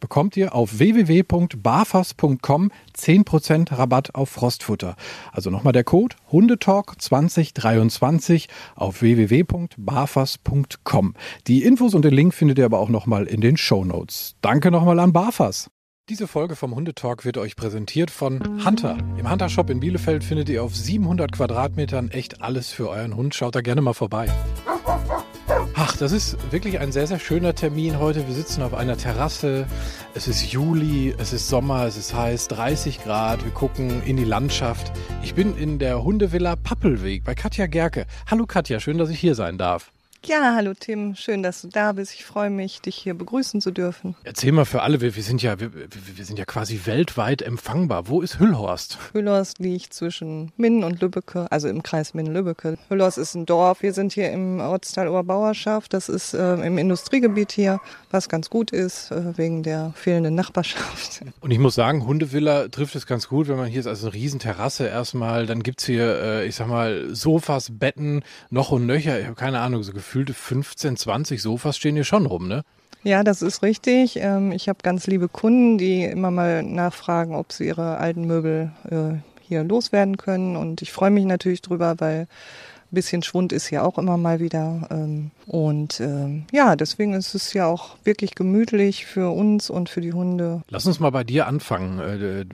bekommt ihr auf www.barfas.com 10% Rabatt auf Frostfutter. Also nochmal der Code Hundetalk 2023 auf www.barfas.com. Die Infos und den Link findet ihr aber auch nochmal in den Show Notes. Danke nochmal an Barfas. Diese Folge vom Hundetalk wird euch präsentiert von Hunter. Im Hunter Shop in Bielefeld findet ihr auf 700 Quadratmetern echt alles für euren Hund. Schaut da gerne mal vorbei. Ach, das ist wirklich ein sehr, sehr schöner Termin heute. Wir sitzen auf einer Terrasse. Es ist Juli, es ist Sommer, es ist heiß, 30 Grad. Wir gucken in die Landschaft. Ich bin in der Hundevilla Pappelweg bei Katja Gerke. Hallo Katja, schön, dass ich hier sein darf. Ja, hallo Tim, schön, dass du da bist. Ich freue mich, dich hier begrüßen zu dürfen. Erzähl mal für alle, wir, wir sind ja, wir, wir, sind ja quasi weltweit empfangbar. Wo ist Hüllhorst? Hüllhorst liegt zwischen Minden und Lübbecke, also im Kreis Minden-Lübbecke. Hüllhorst ist ein Dorf. Wir sind hier im Ortsteil Oberbauerschaft. Das ist äh, im Industriegebiet hier, was ganz gut ist, äh, wegen der fehlenden Nachbarschaft. Und ich muss sagen, Hundevilla trifft es ganz gut, wenn man hier ist, also eine Riesenterrasse erstmal. Dann gibt's hier, äh, ich sag mal, Sofas, Betten, noch und nöcher. Ich habe keine Ahnung, so gefühlt gefühlte 15, 20 Sofas stehen hier schon rum, ne? Ja, das ist richtig. Ähm, ich habe ganz liebe Kunden, die immer mal nachfragen, ob sie ihre alten Möbel äh, hier loswerden können. Und ich freue mich natürlich drüber, weil ein bisschen Schwund ist ja auch immer mal wieder. Ähm, und ähm, ja, deswegen ist es ja auch wirklich gemütlich für uns und für die Hunde. Lass uns mal bei dir anfangen. Äh,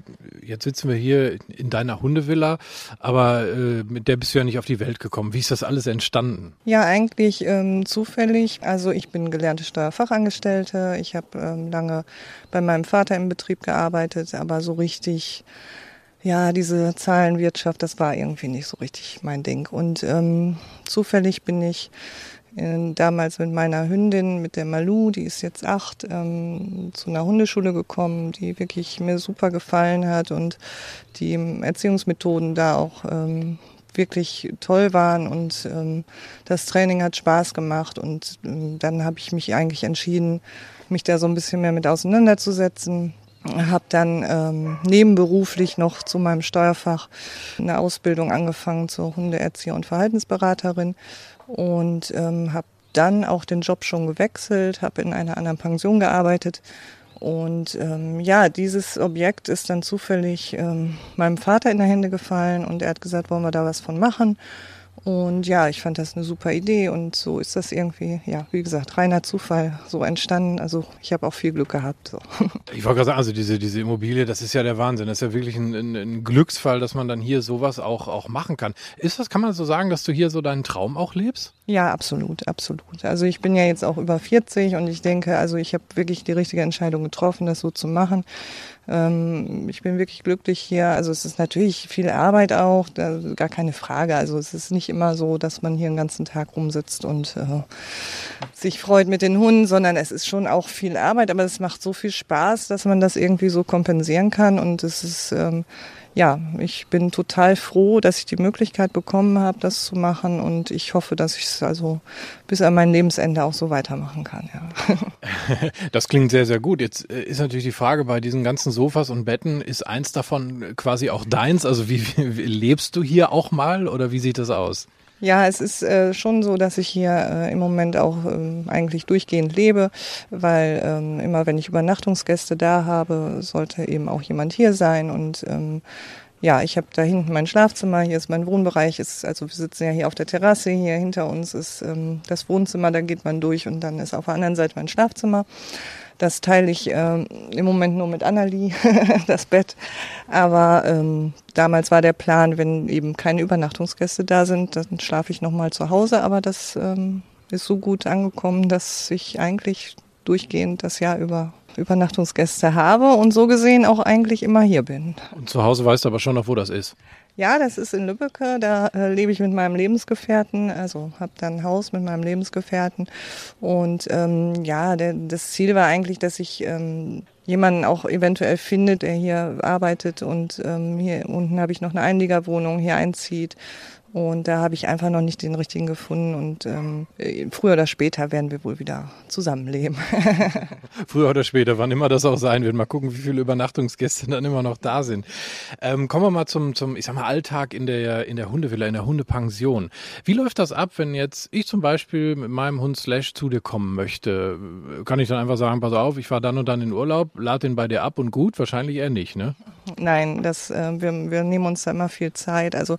jetzt sitzen wir hier in deiner Hundevilla, aber äh, mit der bist du ja nicht auf die Welt gekommen. Wie ist das alles entstanden? Ja, eigentlich ähm, zufällig. Also ich bin gelernte Steuerfachangestellte. Ich habe ähm, lange bei meinem Vater im Betrieb gearbeitet, aber so richtig ja, diese Zahlenwirtschaft, das war irgendwie nicht so richtig mein Ding. Und ähm, zufällig bin ich äh, damals mit meiner Hündin, mit der Malu, die ist jetzt acht, ähm, zu einer Hundeschule gekommen, die wirklich mir super gefallen hat und die Erziehungsmethoden da auch ähm, wirklich toll waren und ähm, das Training hat Spaß gemacht und ähm, dann habe ich mich eigentlich entschieden, mich da so ein bisschen mehr mit auseinanderzusetzen habe dann ähm, nebenberuflich noch zu meinem Steuerfach eine Ausbildung angefangen zur Hundeerzieher und Verhaltensberaterin und ähm, habe dann auch den Job schon gewechselt, habe in einer anderen Pension gearbeitet und ähm, ja, dieses Objekt ist dann zufällig ähm, meinem Vater in die Hände gefallen und er hat gesagt, wollen wir da was von machen? Und ja, ich fand das eine super Idee und so ist das irgendwie, ja, wie gesagt, reiner Zufall so entstanden. Also ich habe auch viel Glück gehabt. So. Ich wollte gerade sagen, also diese, diese Immobilie, das ist ja der Wahnsinn. Das ist ja wirklich ein, ein, ein, Glücksfall, dass man dann hier sowas auch, auch machen kann. Ist das, kann man so sagen, dass du hier so deinen Traum auch lebst? Ja, absolut, absolut. Also ich bin ja jetzt auch über 40 und ich denke, also ich habe wirklich die richtige Entscheidung getroffen, das so zu machen. Ähm, ich bin wirklich glücklich hier. Also es ist natürlich viel Arbeit auch, gar keine Frage. Also es ist nicht immer so, dass man hier den ganzen Tag rumsitzt und äh, sich freut mit den Hunden, sondern es ist schon auch viel Arbeit, aber es macht so viel Spaß, dass man das irgendwie so kompensieren kann und es ist ähm, ja, ich bin total froh, dass ich die Möglichkeit bekommen habe, das zu machen und ich hoffe, dass ich es also bis an mein Lebensende auch so weitermachen kann. Ja. Das klingt sehr, sehr gut. Jetzt äh, ist natürlich die Frage bei diesen ganzen Sofas und Betten, ist eins davon quasi auch deins? Also wie, wie lebst du hier auch mal oder wie sieht das aus? Ja, es ist äh, schon so, dass ich hier äh, im Moment auch ähm, eigentlich durchgehend lebe, weil ähm, immer wenn ich Übernachtungsgäste da habe, sollte eben auch jemand hier sein und ähm, ja, ich habe da hinten mein Schlafzimmer, hier ist mein Wohnbereich, ist, also wir sitzen ja hier auf der Terrasse, hier hinter uns ist ähm, das Wohnzimmer, da geht man durch und dann ist auf der anderen Seite mein Schlafzimmer. Das teile ich ähm, im Moment nur mit Annalie, das Bett. Aber ähm, damals war der Plan, wenn eben keine Übernachtungsgäste da sind, dann schlafe ich nochmal zu Hause. Aber das ähm, ist so gut angekommen, dass ich eigentlich durchgehend das Jahr über Übernachtungsgäste habe und so gesehen auch eigentlich immer hier bin. Und zu Hause weißt du aber schon noch, wo das ist. Ja, das ist in Lübbecke. Da äh, lebe ich mit meinem Lebensgefährten, also habe dann ein Haus mit meinem Lebensgefährten. Und ähm, ja, der, das Ziel war eigentlich, dass ich ähm, jemanden auch eventuell findet, der hier arbeitet und ähm, hier unten habe ich noch eine Einliegerwohnung, hier einzieht und da habe ich einfach noch nicht den richtigen gefunden. Und ähm, früher oder später werden wir wohl wieder zusammenleben. früher oder später, wann immer das auch sein wird. Mal gucken, wie viele Übernachtungsgäste dann immer noch da sind. Ähm, kommen wir mal zum, zum, ich sag mal, Alltag in der, in der Hundevilla, in der Hundepension. Wie läuft das ab, wenn jetzt ich zum Beispiel mit meinem Hund Slash zu dir kommen möchte? Kann ich dann einfach sagen, pass auf, ich fahre dann und dann in Urlaub, lade den bei dir ab und gut? Wahrscheinlich eher nicht, ne? Nein, das, äh, wir, wir nehmen uns da immer viel Zeit. Also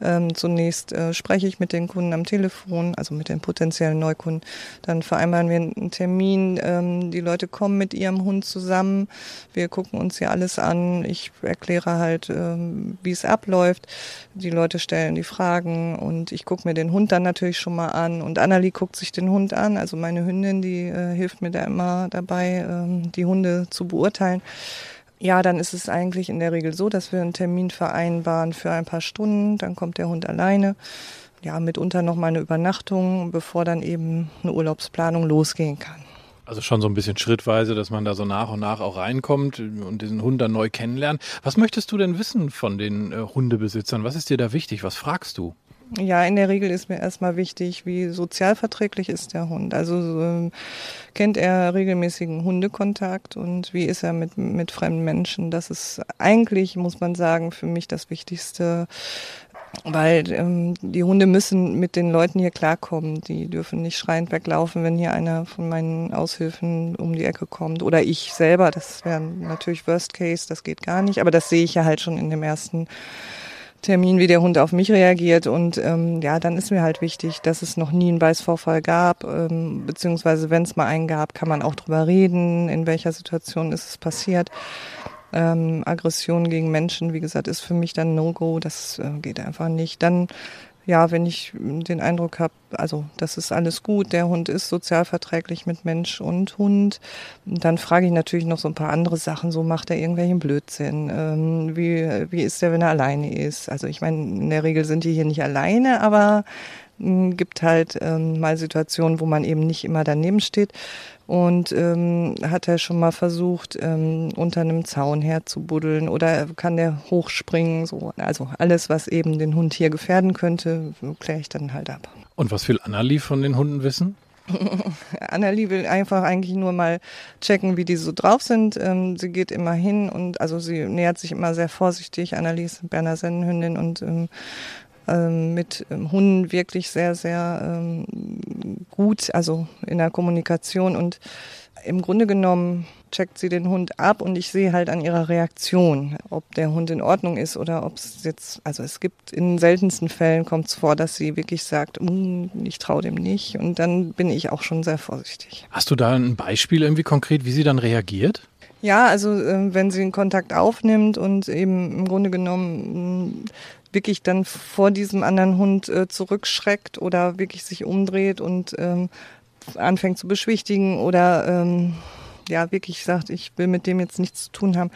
ähm, zunächst äh, spreche ich mit den Kunden am Telefon, also mit den potenziellen Neukunden. Dann vereinbaren wir einen Termin. Ähm, die Leute kommen mit ihrem Hund zusammen. Wir gucken uns hier alles an. Ich erkläre halt, ähm, wie es abläuft. Die Leute stellen die Fragen und ich gucke mir den Hund dann natürlich schon mal an. Und Annalie guckt sich den Hund an. Also meine Hündin, die äh, hilft mir da immer dabei, ähm, die Hunde zu beurteilen. Ja, dann ist es eigentlich in der Regel so, dass wir einen Termin vereinbaren für ein paar Stunden. Dann kommt der Hund alleine. Ja, mitunter noch mal eine Übernachtung, bevor dann eben eine Urlaubsplanung losgehen kann. Also schon so ein bisschen schrittweise, dass man da so nach und nach auch reinkommt und diesen Hund dann neu kennenlernt. Was möchtest du denn wissen von den äh, Hundebesitzern? Was ist dir da wichtig? Was fragst du? Ja, in der Regel ist mir erstmal wichtig, wie sozialverträglich ist der Hund. Also äh, kennt er regelmäßigen Hundekontakt und wie ist er mit, mit fremden Menschen. Das ist eigentlich, muss man sagen, für mich das Wichtigste, weil ähm, die Hunde müssen mit den Leuten hier klarkommen. Die dürfen nicht schreiend weglaufen, wenn hier einer von meinen Aushilfen um die Ecke kommt. Oder ich selber, das wäre natürlich Worst Case, das geht gar nicht. Aber das sehe ich ja halt schon in dem ersten Termin, wie der Hund auf mich reagiert. Und ähm, ja, dann ist mir halt wichtig, dass es noch nie einen Beißvorfall gab, ähm, beziehungsweise wenn es mal einen gab, kann man auch drüber reden, in welcher Situation ist es passiert. Ähm, Aggression gegen Menschen, wie gesagt, ist für mich dann No-Go, das äh, geht einfach nicht. Dann ja, wenn ich den Eindruck habe, also das ist alles gut, der Hund ist sozialverträglich mit Mensch und Hund, dann frage ich natürlich noch so ein paar andere Sachen. So macht er irgendwelchen Blödsinn? Ähm, wie, wie ist der, wenn er alleine ist? Also ich meine, in der Regel sind die hier nicht alleine, aber hm, gibt halt ähm, mal Situationen, wo man eben nicht immer daneben steht. Und ähm, hat er schon mal versucht, ähm, unter einem Zaun herzubuddeln oder kann der hochspringen? So. Also alles, was eben den Hund hier gefährden könnte, kläre ich dann halt ab. Und was will Annalie von den Hunden wissen? Annalie will einfach eigentlich nur mal checken, wie die so drauf sind. Ähm, sie geht immer hin und also sie nähert sich immer sehr vorsichtig. Annalie ist Berner Sennenhündin und ähm, ähm, mit ähm, Hunden wirklich sehr, sehr ähm, gut, also in der Kommunikation und im Grunde genommen checkt sie den Hund ab und ich sehe halt an ihrer Reaktion, ob der Hund in Ordnung ist oder ob es jetzt, also es gibt in seltensten Fällen kommt es vor, dass sie wirklich sagt, mm, ich traue dem nicht und dann bin ich auch schon sehr vorsichtig. Hast du da ein Beispiel irgendwie konkret, wie sie dann reagiert? Ja, also äh, wenn sie einen Kontakt aufnimmt und eben im Grunde genommen wirklich dann vor diesem anderen Hund äh, zurückschreckt oder wirklich sich umdreht und ähm, anfängt zu beschwichtigen oder ähm, ja wirklich sagt, ich will mit dem jetzt nichts zu tun haben,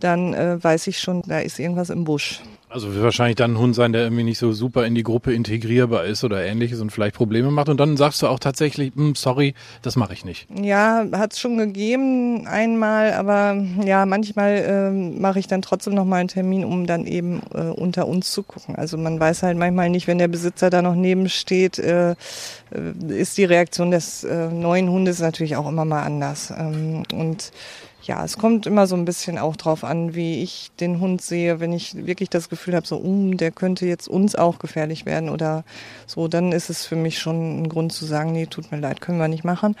dann äh, weiß ich schon, da ist irgendwas im Busch. Also wird wahrscheinlich dann ein Hund sein, der irgendwie nicht so super in die Gruppe integrierbar ist oder ähnliches und vielleicht Probleme macht. Und dann sagst du auch tatsächlich, hm, sorry, das mache ich nicht. Ja, hat es schon gegeben einmal, aber ja, manchmal äh, mache ich dann trotzdem nochmal einen Termin, um dann eben äh, unter uns zu gucken. Also man weiß halt manchmal nicht, wenn der Besitzer da noch neben steht, äh, äh ist die Reaktion des äh, neuen Hundes natürlich auch immer mal anders. Ähm, und ja, es kommt immer so ein bisschen auch drauf an, wie ich den Hund sehe. Wenn ich wirklich das Gefühl habe, so, um, der könnte jetzt uns auch gefährlich werden oder so, dann ist es für mich schon ein Grund zu sagen, nee, tut mir leid, können wir nicht machen.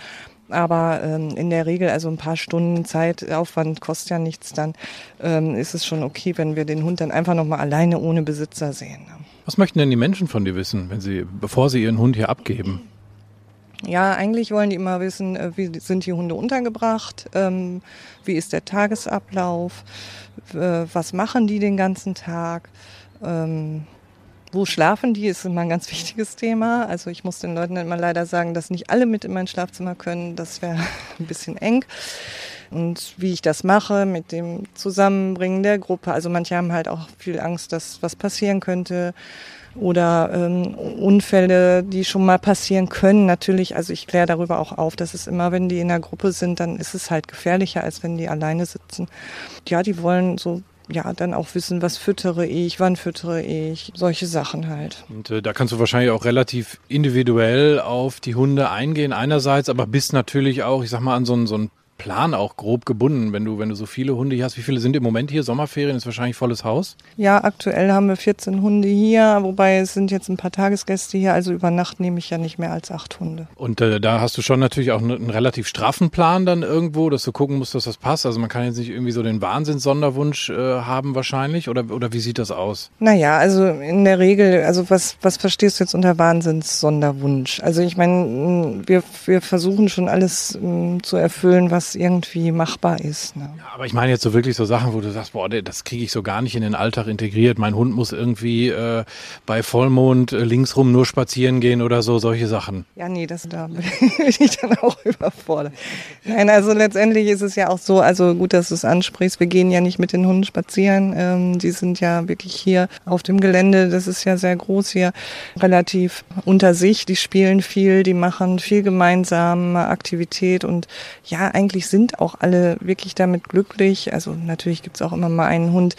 Aber ähm, in der Regel, also ein paar Stunden Zeitaufwand kostet ja nichts, dann ähm, ist es schon okay, wenn wir den Hund dann einfach nochmal alleine ohne Besitzer sehen. Was möchten denn die Menschen von dir wissen, wenn sie, bevor sie ihren Hund hier abgeben? Ja, eigentlich wollen die immer wissen, äh, wie sind die Hunde untergebracht, ähm, wie ist der Tagesablauf, was machen die den ganzen Tag, ähm, wo schlafen die, ist immer ein ganz wichtiges Thema. Also ich muss den Leuten immer leider sagen, dass nicht alle mit in mein Schlafzimmer können, das wäre ein bisschen eng. Und wie ich das mache mit dem Zusammenbringen der Gruppe. Also manche haben halt auch viel Angst, dass was passieren könnte oder ähm, Unfälle, die schon mal passieren können. Natürlich, also ich kläre darüber auch auf, dass es immer, wenn die in der Gruppe sind, dann ist es halt gefährlicher, als wenn die alleine sitzen. Ja, die wollen so ja, dann auch wissen, was füttere ich, wann füttere ich, solche Sachen halt. Und äh, da kannst du wahrscheinlich auch relativ individuell auf die Hunde eingehen einerseits, aber bist natürlich auch, ich sag mal, an so so ein Plan auch grob gebunden, wenn du, wenn du so viele Hunde hier hast. Wie viele sind im Moment hier? Sommerferien ist wahrscheinlich volles Haus? Ja, aktuell haben wir 14 Hunde hier, wobei es sind jetzt ein paar Tagesgäste hier, also über Nacht nehme ich ja nicht mehr als acht Hunde. Und äh, da hast du schon natürlich auch einen relativ straffen Plan dann irgendwo, dass du gucken musst, dass das passt. Also man kann jetzt nicht irgendwie so den Wahnsinns-Sonderwunsch äh, haben wahrscheinlich oder, oder wie sieht das aus? Naja, also in der Regel, also was, was verstehst du jetzt unter Wahnsinns-Sonderwunsch? Also ich meine, wir, wir versuchen schon alles mh, zu erfüllen, was irgendwie machbar ist. Ne? Ja, aber ich meine jetzt so wirklich so Sachen, wo du sagst, boah, das kriege ich so gar nicht in den Alltag integriert. Mein Hund muss irgendwie äh, bei Vollmond äh, linksrum nur spazieren gehen oder so, solche Sachen. Ja, nee, das da bin ich dann auch überfordert. Nein, also letztendlich ist es ja auch so, also gut, dass du es ansprichst, wir gehen ja nicht mit den Hunden spazieren. Ähm, die sind ja wirklich hier auf dem Gelände, das ist ja sehr groß hier, relativ unter sich. Die spielen viel, die machen viel gemeinsame Aktivität und ja, eigentlich eigentlich sind auch alle wirklich damit glücklich. Also natürlich gibt es auch immer mal einen Hund,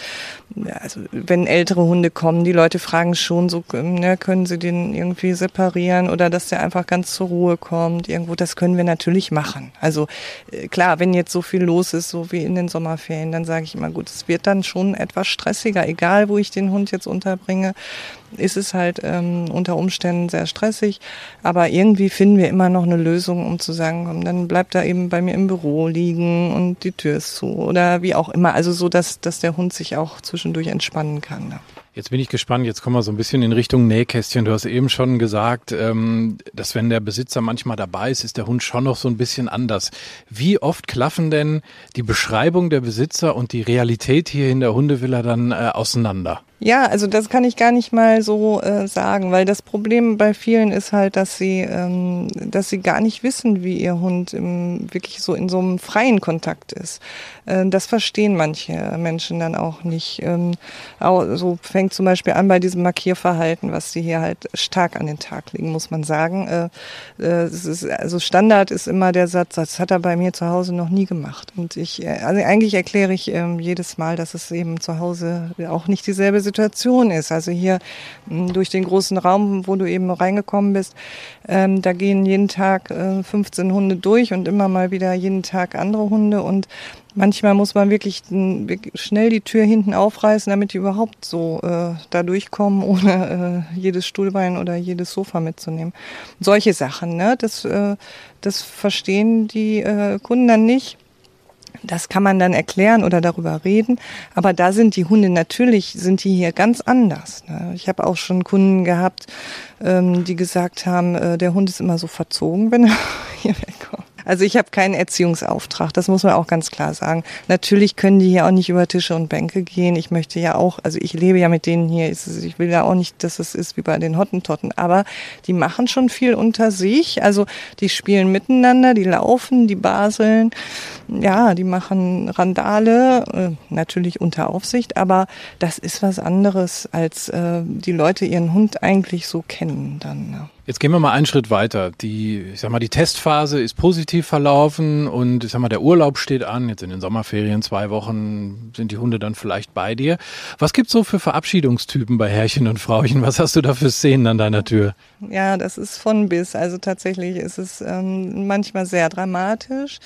also wenn ältere Hunde kommen, die Leute fragen schon so, ne, können sie den irgendwie separieren oder dass der einfach ganz zur Ruhe kommt irgendwo. Das können wir natürlich machen. Also äh, klar, wenn jetzt so viel los ist, so wie in den Sommerferien, dann sage ich immer, gut, es wird dann schon etwas stressiger, egal wo ich den Hund jetzt unterbringe ist es halt ähm, unter Umständen sehr stressig. Aber irgendwie finden wir immer noch eine Lösung, um zu sagen, komm, dann bleibt er eben bei mir im Büro liegen und die Tür ist zu oder wie auch immer. Also so, dass, dass der Hund sich auch zwischendurch entspannen kann. Jetzt bin ich gespannt, jetzt kommen wir so ein bisschen in Richtung Nähkästchen. Du hast eben schon gesagt, ähm, dass wenn der Besitzer manchmal dabei ist, ist der Hund schon noch so ein bisschen anders. Wie oft klaffen denn die Beschreibung der Besitzer und die Realität hier in der Hundevilla dann äh, auseinander? Ja, also das kann ich gar nicht mal so äh, sagen, weil das Problem bei vielen ist halt, dass sie, ähm, dass sie gar nicht wissen, wie ihr Hund im, wirklich so in so einem freien Kontakt ist. Äh, das verstehen manche Menschen dann auch nicht. Ähm, so fängt zum Beispiel an bei diesem Markierverhalten, was sie hier halt stark an den Tag legen, muss man sagen. Äh, äh, ist, also Standard ist immer der Satz, das hat er bei mir zu Hause noch nie gemacht. Und ich, also eigentlich erkläre ich ähm, jedes Mal, dass es eben zu Hause auch nicht dieselbe Situation ist. Also hier hm, durch den großen Raum, wo du eben reingekommen bist, ähm, da gehen jeden Tag äh, 15 Hunde durch und immer mal wieder jeden Tag andere Hunde und manchmal muss man wirklich schnell die Tür hinten aufreißen, damit die überhaupt so äh, da durchkommen, ohne äh, jedes Stuhlbein oder jedes Sofa mitzunehmen. Solche Sachen, ne? Das, äh, das verstehen die äh, Kunden dann nicht. Das kann man dann erklären oder darüber reden. Aber da sind die Hunde natürlich, sind die hier ganz anders. Ne? Ich habe auch schon Kunden gehabt, ähm, die gesagt haben, äh, der Hund ist immer so verzogen, wenn er hier. Also ich habe keinen Erziehungsauftrag, das muss man auch ganz klar sagen. Natürlich können die hier auch nicht über Tische und Bänke gehen. Ich möchte ja auch, also ich lebe ja mit denen hier, ich will ja auch nicht, dass es ist wie bei den Hottentotten, aber die machen schon viel unter sich. Also die spielen miteinander, die laufen, die baseln, ja, die machen Randale, äh, natürlich unter Aufsicht, aber das ist was anderes, als äh, die Leute ihren Hund eigentlich so kennen dann. Jetzt gehen wir mal einen Schritt weiter. Die, ich sag mal, die Testphase ist positiv verlaufen und ich sag mal, der Urlaub steht an. Jetzt in den Sommerferien zwei Wochen sind die Hunde dann vielleicht bei dir. Was gibt's so für Verabschiedungstypen bei Herrchen und Frauchen? Was hast du da für Szenen an deiner Tür? Ja, das ist von bis. Also tatsächlich ist es ähm, manchmal sehr dramatisch.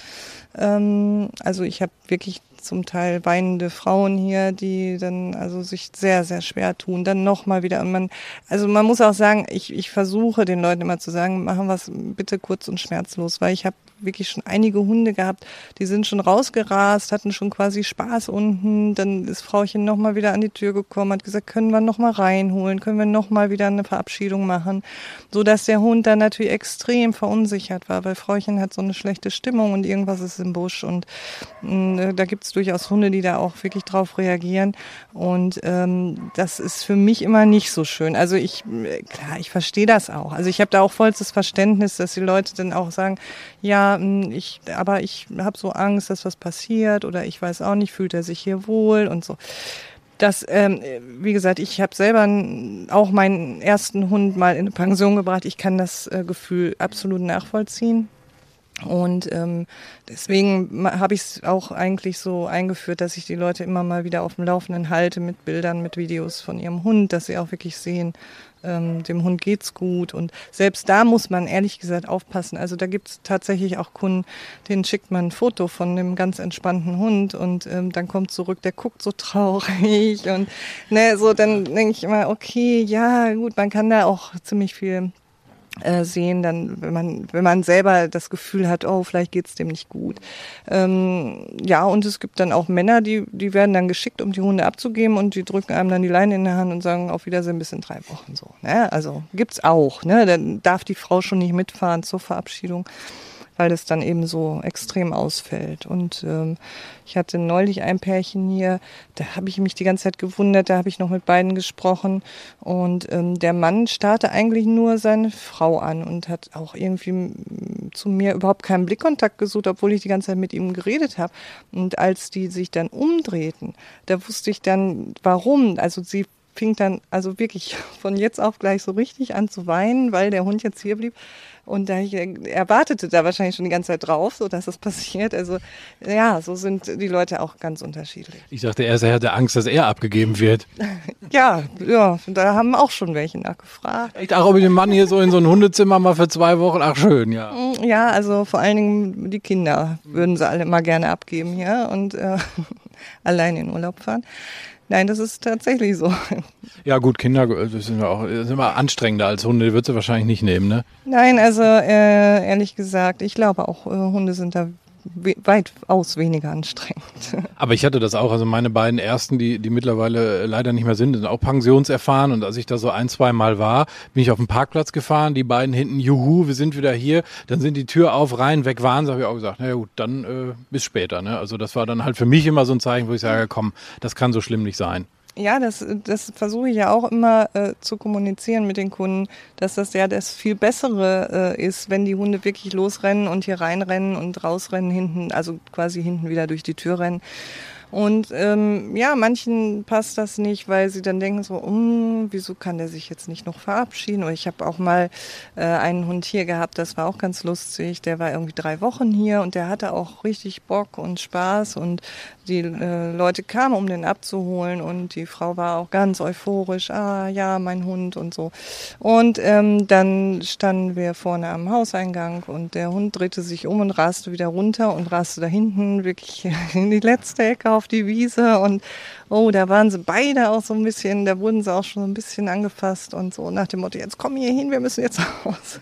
Ähm, also ich habe wirklich zum Teil weinende Frauen hier, die dann also sich sehr, sehr schwer tun. Dann nochmal wieder. Und man, also man muss auch sagen, ich, ich versuche den Leuten immer zu sagen, machen wir es bitte kurz und schmerzlos, weil ich habe wirklich schon einige Hunde gehabt, die sind schon rausgerast, hatten schon quasi Spaß unten. Dann ist Frauchen nochmal wieder an die Tür gekommen, hat gesagt, können wir nochmal reinholen, können wir nochmal wieder eine Verabschiedung machen. So dass der Hund dann natürlich extrem verunsichert war, weil Frauchen hat so eine schlechte Stimmung und irgendwas ist im Busch. Und mh, mm, da gibt durchaus Hunde, die da auch wirklich drauf reagieren. Und ähm, das ist für mich immer nicht so schön. Also ich, klar, ich verstehe das auch. Also ich habe da auch vollstes Verständnis, dass die Leute dann auch sagen, ja, hm, ich, aber ich habe so Angst, dass was passiert oder ich weiß auch nicht, fühlt er sich hier wohl und so. Das, ähm, wie gesagt, ich habe selber auch meinen ersten Hund mal in eine Pension gebracht. Ich kann das äh, Gefühl absolut nachvollziehen. Und ähm, deswegen habe ich es auch eigentlich so eingeführt, dass ich die Leute immer mal wieder auf dem Laufenden halte mit Bildern, mit Videos von ihrem Hund, dass sie auch wirklich sehen, ähm, dem Hund geht's gut. Und selbst da muss man ehrlich gesagt aufpassen. Also da gibt's tatsächlich auch Kunden, denen schickt man ein Foto von einem ganz entspannten Hund und ähm, dann kommt zurück, der guckt so traurig und ne, so dann denke ich immer, okay, ja gut, man kann da auch ziemlich viel äh, sehen, dann, wenn man, wenn man selber das Gefühl hat, oh, vielleicht geht's dem nicht gut. Ähm, ja, und es gibt dann auch Männer, die, die werden dann geschickt, um die Hunde abzugeben und die drücken einem dann die Leine in der Hand und sagen, auf Wiedersehen bis in drei Wochen so. Ne? Also gibt's auch, ne? Dann darf die Frau schon nicht mitfahren zur Verabschiedung weil das dann eben so extrem ausfällt. Und ähm, ich hatte neulich ein Pärchen hier, da habe ich mich die ganze Zeit gewundert, da habe ich noch mit beiden gesprochen. Und ähm, der Mann starrte eigentlich nur seine Frau an und hat auch irgendwie zu mir überhaupt keinen Blickkontakt gesucht, obwohl ich die ganze Zeit mit ihm geredet habe. Und als die sich dann umdrehten, da wusste ich dann, warum. Also sie fing dann also wirklich von jetzt auf gleich so richtig an zu weinen, weil der Hund jetzt hier blieb. Und da ich, er wartete da wahrscheinlich schon die ganze Zeit drauf, so dass das passiert. Also ja, so sind die Leute auch ganz unterschiedlich. Ich dachte erst, er hatte Angst, dass er abgegeben wird. ja, ja, da haben auch schon welche nachgefragt. Ich dachte, ob ich den Mann hier so in so ein Hundezimmer mal für zwei Wochen, ach schön, ja. Mm, ja, also vor allen Dingen die Kinder würden sie alle mal gerne abgeben hier und äh, allein in Urlaub fahren. Nein, das ist tatsächlich so. Ja gut, Kinder das sind, auch, das sind immer anstrengender als Hunde, die würdest du wahrscheinlich nicht nehmen, ne? Nein, also äh, ehrlich gesagt, ich glaube auch, äh, Hunde sind da weitaus weniger anstrengend. Aber ich hatte das auch, also meine beiden ersten, die, die mittlerweile leider nicht mehr sind, sind auch pensionserfahren und als ich da so ein, zwei Mal war, bin ich auf den Parkplatz gefahren, die beiden hinten, juhu, wir sind wieder hier, dann sind die Tür auf, rein, weg waren, so habe ich auch gesagt, naja gut, dann äh, bis später. Ne? Also das war dann halt für mich immer so ein Zeichen, wo ich sage, komm, das kann so schlimm nicht sein. Ja, das, das versuche ich ja auch immer äh, zu kommunizieren mit den Kunden, dass das ja das viel Bessere äh, ist, wenn die Hunde wirklich losrennen und hier reinrennen und rausrennen hinten, also quasi hinten wieder durch die Tür rennen. Und ähm, ja, manchen passt das nicht, weil sie dann denken so, um, wieso kann der sich jetzt nicht noch verabschieden? Oder ich habe auch mal äh, einen Hund hier gehabt, das war auch ganz lustig. Der war irgendwie drei Wochen hier und der hatte auch richtig Bock und Spaß und die äh, Leute kamen, um den abzuholen und die Frau war auch ganz euphorisch, ah ja, mein Hund und so. Und ähm, dann standen wir vorne am Hauseingang und der Hund drehte sich um und raste wieder runter und raste da hinten wirklich in die letzte Ecke auf die Wiese und oh, da waren sie beide auch so ein bisschen, da wurden sie auch schon so ein bisschen angefasst und so nach dem Motto, jetzt komm hier hin, wir müssen jetzt raus.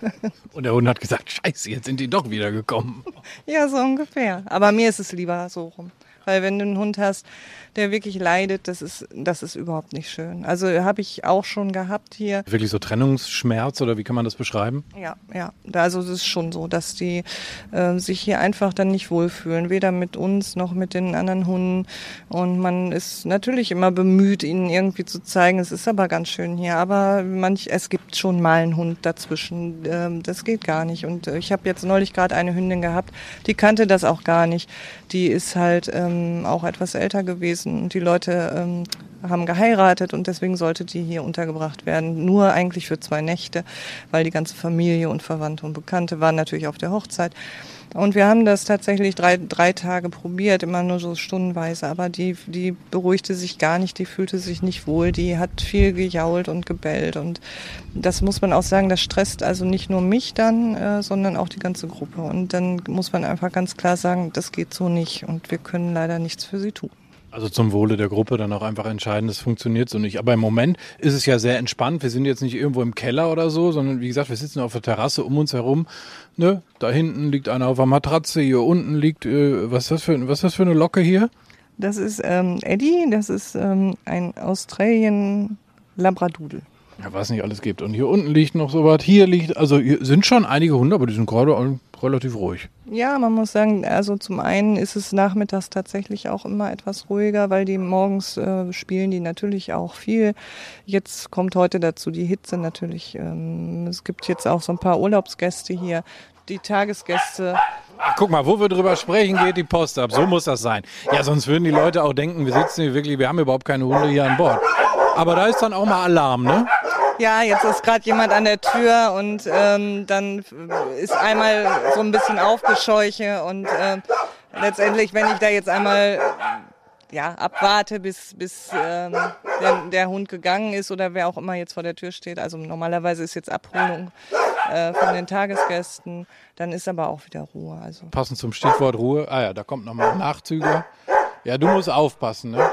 Und der Hund hat gesagt, scheiße, jetzt sind die doch wieder gekommen. Ja, so ungefähr. Aber mir ist es lieber so rum. Weil wenn du einen Hund hast, der wirklich leidet, das ist, das ist überhaupt nicht schön. Also habe ich auch schon gehabt hier. Wirklich so Trennungsschmerz oder wie kann man das beschreiben? Ja, ja. Also es ist schon so, dass die äh, sich hier einfach dann nicht wohlfühlen, weder mit uns noch mit den anderen Hunden. Und man ist natürlich immer bemüht, ihnen irgendwie zu zeigen, es ist aber ganz schön hier. Aber manch, es gibt schon mal einen Hund dazwischen. Ähm, das geht gar nicht. Und ich habe jetzt neulich gerade eine Hündin gehabt, die kannte das auch gar nicht. Die ist halt ähm, auch etwas älter gewesen gewesen und die Leute ähm, haben geheiratet und deswegen sollte die hier untergebracht werden. Nur eigentlich für zwei Nächte, weil die ganze Familie und Verwandte und Bekannte waren natürlich auf der Hochzeit. Und wir haben das tatsächlich drei, drei Tage probiert, immer nur so stundenweise. Aber die, die beruhigte sich gar nicht, die fühlte sich nicht wohl, die hat viel gejault und gebellt. Und das muss man auch sagen, das stresst also nicht nur mich dann, äh, sondern auch die ganze Gruppe. Und dann muss man einfach ganz klar sagen, das geht so nicht und wir können leider nichts für sie tun. Also zum Wohle der Gruppe dann auch einfach entscheiden, das funktioniert so nicht. Aber im Moment ist es ja sehr entspannt. Wir sind jetzt nicht irgendwo im Keller oder so, sondern wie gesagt, wir sitzen auf der Terrasse um uns herum. Ne? Da hinten liegt einer auf der Matratze, hier unten liegt, äh, was, ist das für, was ist das für eine Locke hier? Das ist ähm, Eddie, das ist ähm, ein Australien Labradudel. Ja, was nicht alles gibt. Und hier unten liegt noch so was. Hier liegt, also hier sind schon einige Hunde, aber die sind gerade relativ ruhig. Ja, man muss sagen, also zum einen ist es nachmittags tatsächlich auch immer etwas ruhiger, weil die morgens äh, spielen die natürlich auch viel. Jetzt kommt heute dazu die Hitze natürlich. Ähm, es gibt jetzt auch so ein paar Urlaubsgäste hier, die Tagesgäste. Ach, guck mal, wo wir drüber sprechen, geht die Post ab. So muss das sein. Ja, sonst würden die Leute auch denken, wir sitzen hier wirklich, wir haben überhaupt keine Hunde hier an Bord. Aber da ist dann auch mal Alarm, ne? Ja, jetzt ist gerade jemand an der Tür und ähm, dann ist einmal so ein bisschen Aufgescheuche und äh, letztendlich, wenn ich da jetzt einmal ja, abwarte, bis, bis ähm, der, der Hund gegangen ist oder wer auch immer jetzt vor der Tür steht. Also normalerweise ist jetzt Abholung äh, von den Tagesgästen, dann ist aber auch wieder Ruhe. Also. Passend zum Stichwort Ruhe. Ah ja, da kommt nochmal ein Nachzüger. Ja, du musst aufpassen, ne?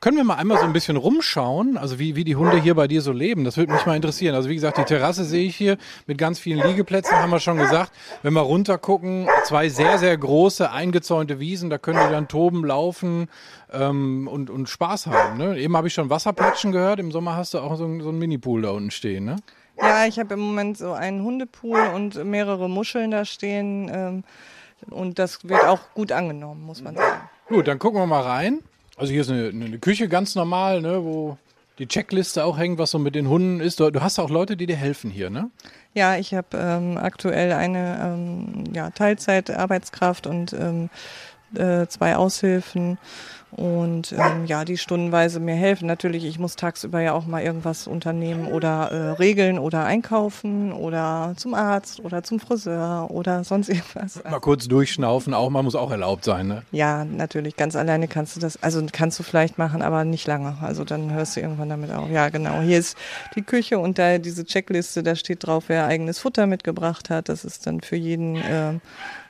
Können wir mal einmal so ein bisschen rumschauen, also wie, wie die Hunde hier bei dir so leben? Das würde mich mal interessieren. Also wie gesagt, die Terrasse sehe ich hier mit ganz vielen Liegeplätzen, haben wir schon gesagt. Wenn wir runter gucken, zwei sehr, sehr große eingezäunte Wiesen, da können die dann toben, laufen ähm, und, und Spaß haben. Ne? Eben habe ich schon Wasserplatschen gehört, im Sommer hast du auch so, so einen Minipool da unten stehen. Ne? Ja, ich habe im Moment so einen Hundepool und mehrere Muscheln da stehen. Ähm, und das wird auch gut angenommen, muss man sagen. Gut, dann gucken wir mal rein. Also hier ist eine, eine Küche ganz normal, ne, wo die Checkliste auch hängt, was so mit den Hunden ist. Du, hast auch Leute, die dir helfen hier, ne? Ja, ich habe ähm, aktuell eine ähm, ja, Teilzeitarbeitskraft und ähm, äh, zwei Aushilfen und ähm, ja, die stundenweise mir helfen. Natürlich, ich muss tagsüber ja auch mal irgendwas unternehmen oder äh, regeln oder einkaufen oder zum Arzt oder zum Friseur oder sonst irgendwas. Mal kurz durchschnaufen, auch mal muss auch erlaubt sein, ne? Ja, natürlich. Ganz alleine kannst du das, also kannst du vielleicht machen, aber nicht lange. Also dann hörst du irgendwann damit auf. Ja, genau. Hier ist die Küche und da diese Checkliste, da steht drauf, wer eigenes Futter mitgebracht hat. Das ist dann für jeden äh,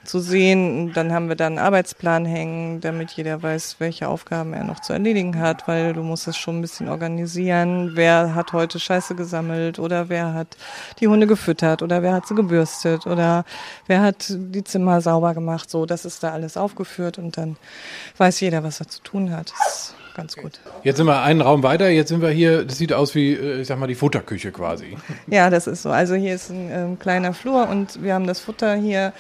zu sehen. Dann haben wir dann einen Arbeitsplan hängen, damit jeder weiß, welche Aufgaben er noch zu erledigen hat, weil du musst es schon ein bisschen organisieren. Wer hat heute Scheiße gesammelt oder wer hat die Hunde gefüttert oder wer hat sie gebürstet oder wer hat die Zimmer sauber gemacht. So, das ist da alles aufgeführt und dann weiß jeder, was er zu tun hat. Das ganz gut. Jetzt sind wir einen Raum weiter, jetzt sind wir hier, das sieht aus wie, äh, ich sag mal, die Futterküche quasi. Ja, das ist so. Also hier ist ein ähm, kleiner Flur und wir haben das Futter hier,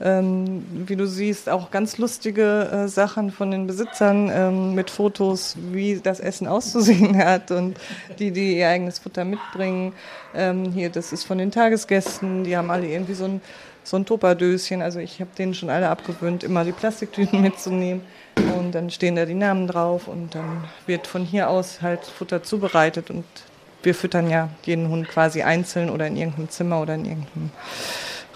ähm, wie du siehst, auch ganz lustige äh, Sachen von den Besitzern ähm, mit Fotos, wie das Essen auszusehen hat und die, die ihr eigenes Futter mitbringen. Ähm, hier, das ist von den Tagesgästen, die haben alle irgendwie so ein so ein Tupperdöschen. Also ich habe denen schon alle abgewöhnt, immer die Plastiktüten mitzunehmen. Und dann stehen da die Namen drauf und dann wird von hier aus halt Futter zubereitet und wir füttern ja jeden Hund quasi einzeln oder in irgendeinem Zimmer oder in irgendeinem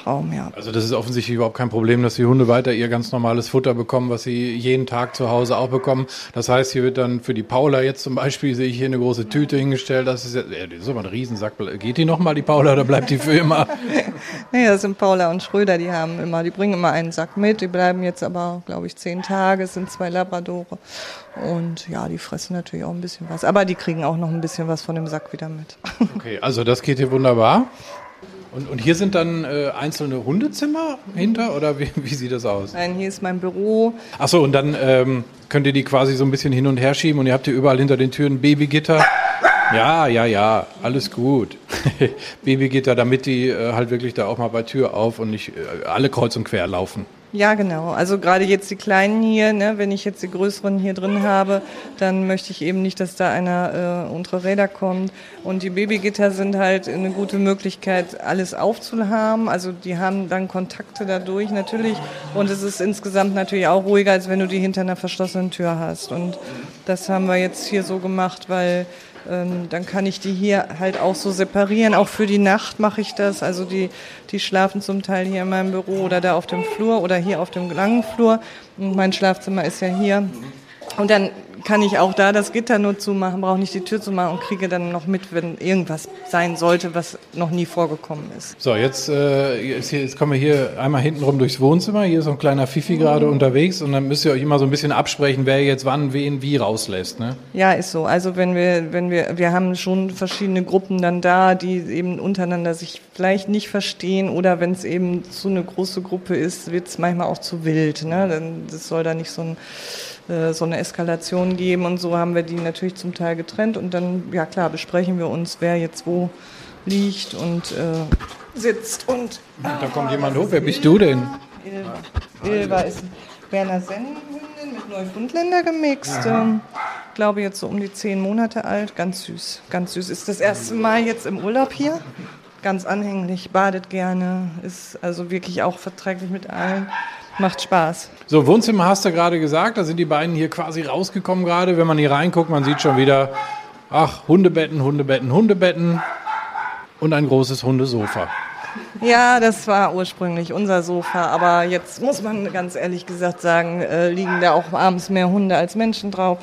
Raum, ja. Also das ist offensichtlich überhaupt kein Problem, dass die Hunde weiter ihr ganz normales Futter bekommen, was sie jeden Tag zu Hause auch bekommen. Das heißt, hier wird dann für die Paula jetzt zum Beispiel, sehe ich hier eine große Tüte hingestellt. Das ist, ja, das ist aber ein Riesensack. Geht die nochmal, die Paula, oder bleibt die für immer? nee, das sind Paula und Schröder, die haben immer, die bringen immer einen Sack mit. Die bleiben jetzt aber, glaube ich, zehn Tage, es sind zwei Labradore. Und ja, die fressen natürlich auch ein bisschen was. Aber die kriegen auch noch ein bisschen was von dem Sack wieder mit. okay, also das geht hier wunderbar. Und, und hier sind dann äh, einzelne Hundezimmer hinter oder wie, wie, sieht das aus? Nein, hier ist mein Büro. Achso, und dann ähm, könnt ihr die quasi so ein bisschen hin und her schieben und ihr habt hier überall hinter den Türen Babygitter. Ja, ja, ja, alles gut. Babygitter, damit die äh, halt wirklich da auch mal bei Tür auf und nicht äh, alle kreuz und quer laufen. Ja, genau. Also gerade jetzt die kleinen hier, ne, wenn ich jetzt die größeren hier drin habe, dann möchte ich eben nicht, dass da einer äh, untere Räder kommt. Und die Babygitter sind halt eine gute Möglichkeit, alles aufzuhaben. Also die haben dann Kontakte dadurch natürlich. Und es ist insgesamt natürlich auch ruhiger, als wenn du die hinter einer verschlossenen Tür hast. Und das haben wir jetzt hier so gemacht, weil ähm, dann kann ich die hier halt auch so separieren. Auch für die Nacht mache ich das. Also die, die schlafen zum Teil hier in meinem Büro oder da auf dem Flur oder hier auf dem langen Flur. Und mein Schlafzimmer ist ja hier. Und dann kann ich auch da das Gitter nur zumachen, brauche nicht die Tür zu machen und kriege dann noch mit, wenn irgendwas sein sollte, was noch nie vorgekommen ist. So, jetzt, äh, jetzt, jetzt kommen wir hier einmal hintenrum durchs Wohnzimmer. Hier ist so ein kleiner Fifi gerade unterwegs und dann müsst ihr euch immer so ein bisschen absprechen, wer jetzt wann wen wie rauslässt. Ne? Ja, ist so. Also wenn wir, wenn wir, wir haben schon verschiedene Gruppen dann da, die eben untereinander sich vielleicht nicht verstehen oder wenn es eben zu eine große Gruppe ist, wird es manchmal auch zu wild. Ne? Dann, das soll da nicht so ein äh, so eine Eskalation geben und so haben wir die natürlich zum Teil getrennt und dann, ja klar, besprechen wir uns, wer jetzt wo liegt und äh, sitzt und... Ah, da kommt jemand hoch, wer bist du denn? Ilva, Ilva ist Berner Sennenhündin mit Neufundländer gemixt. Ähm, glaube jetzt so um die zehn Monate alt, ganz süß, ganz süß. Ist das erste Mal jetzt im Urlaub hier, ganz anhänglich, badet gerne, ist also wirklich auch verträglich mit allen. Macht Spaß. So, Wohnzimmer hast du gerade gesagt, da sind die beiden hier quasi rausgekommen gerade. Wenn man hier reinguckt, man sieht schon wieder, ach, Hundebetten, Hundebetten, Hundebetten und ein großes Hundesofa. Ja, das war ursprünglich unser Sofa, aber jetzt muss man ganz ehrlich gesagt sagen, äh, liegen da auch abends mehr Hunde als Menschen drauf.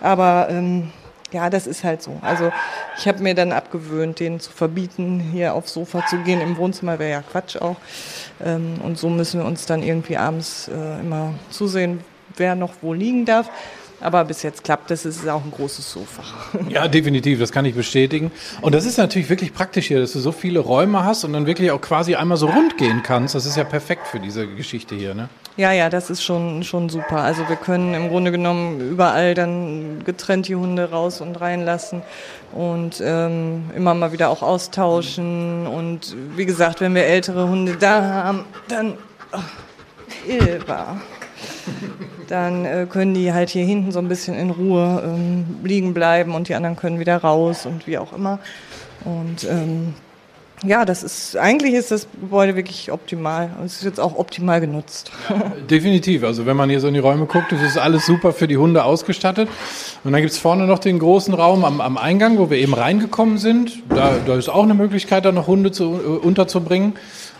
Aber ähm, ja, das ist halt so. Also ich habe mir dann abgewöhnt, denen zu verbieten, hier aufs Sofa zu gehen. Im Wohnzimmer wäre ja Quatsch auch. Ähm, und so müssen wir uns dann irgendwie abends äh, immer zusehen, wer noch wo liegen darf. Aber bis jetzt klappt das. Es ist auch ein großes Sofa. Ja, definitiv. Das kann ich bestätigen. Und das ist natürlich wirklich praktisch hier, dass du so viele Räume hast und dann wirklich auch quasi einmal so rund gehen kannst. Das ist ja perfekt für diese Geschichte hier, ne? Ja, ja, das ist schon, schon super. Also wir können im Grunde genommen überall dann getrennt die Hunde raus und reinlassen und ähm, immer mal wieder auch austauschen. Und wie gesagt, wenn wir ältere Hunde da haben, dann oh, Ilva dann äh, können die halt hier hinten so ein bisschen in Ruhe ähm, liegen bleiben und die anderen können wieder raus und wie auch immer. Und ähm, ja, das ist eigentlich ist das Gebäude wirklich optimal und es ist jetzt auch optimal genutzt. Definitiv. Also wenn man hier so in die Räume guckt, das ist alles super für die Hunde ausgestattet. Und dann gibt es vorne noch den großen Raum am, am, Eingang, wo wir eben reingekommen sind. Da, da ist auch eine Möglichkeit, da noch Hunde zu, äh, unterzubringen.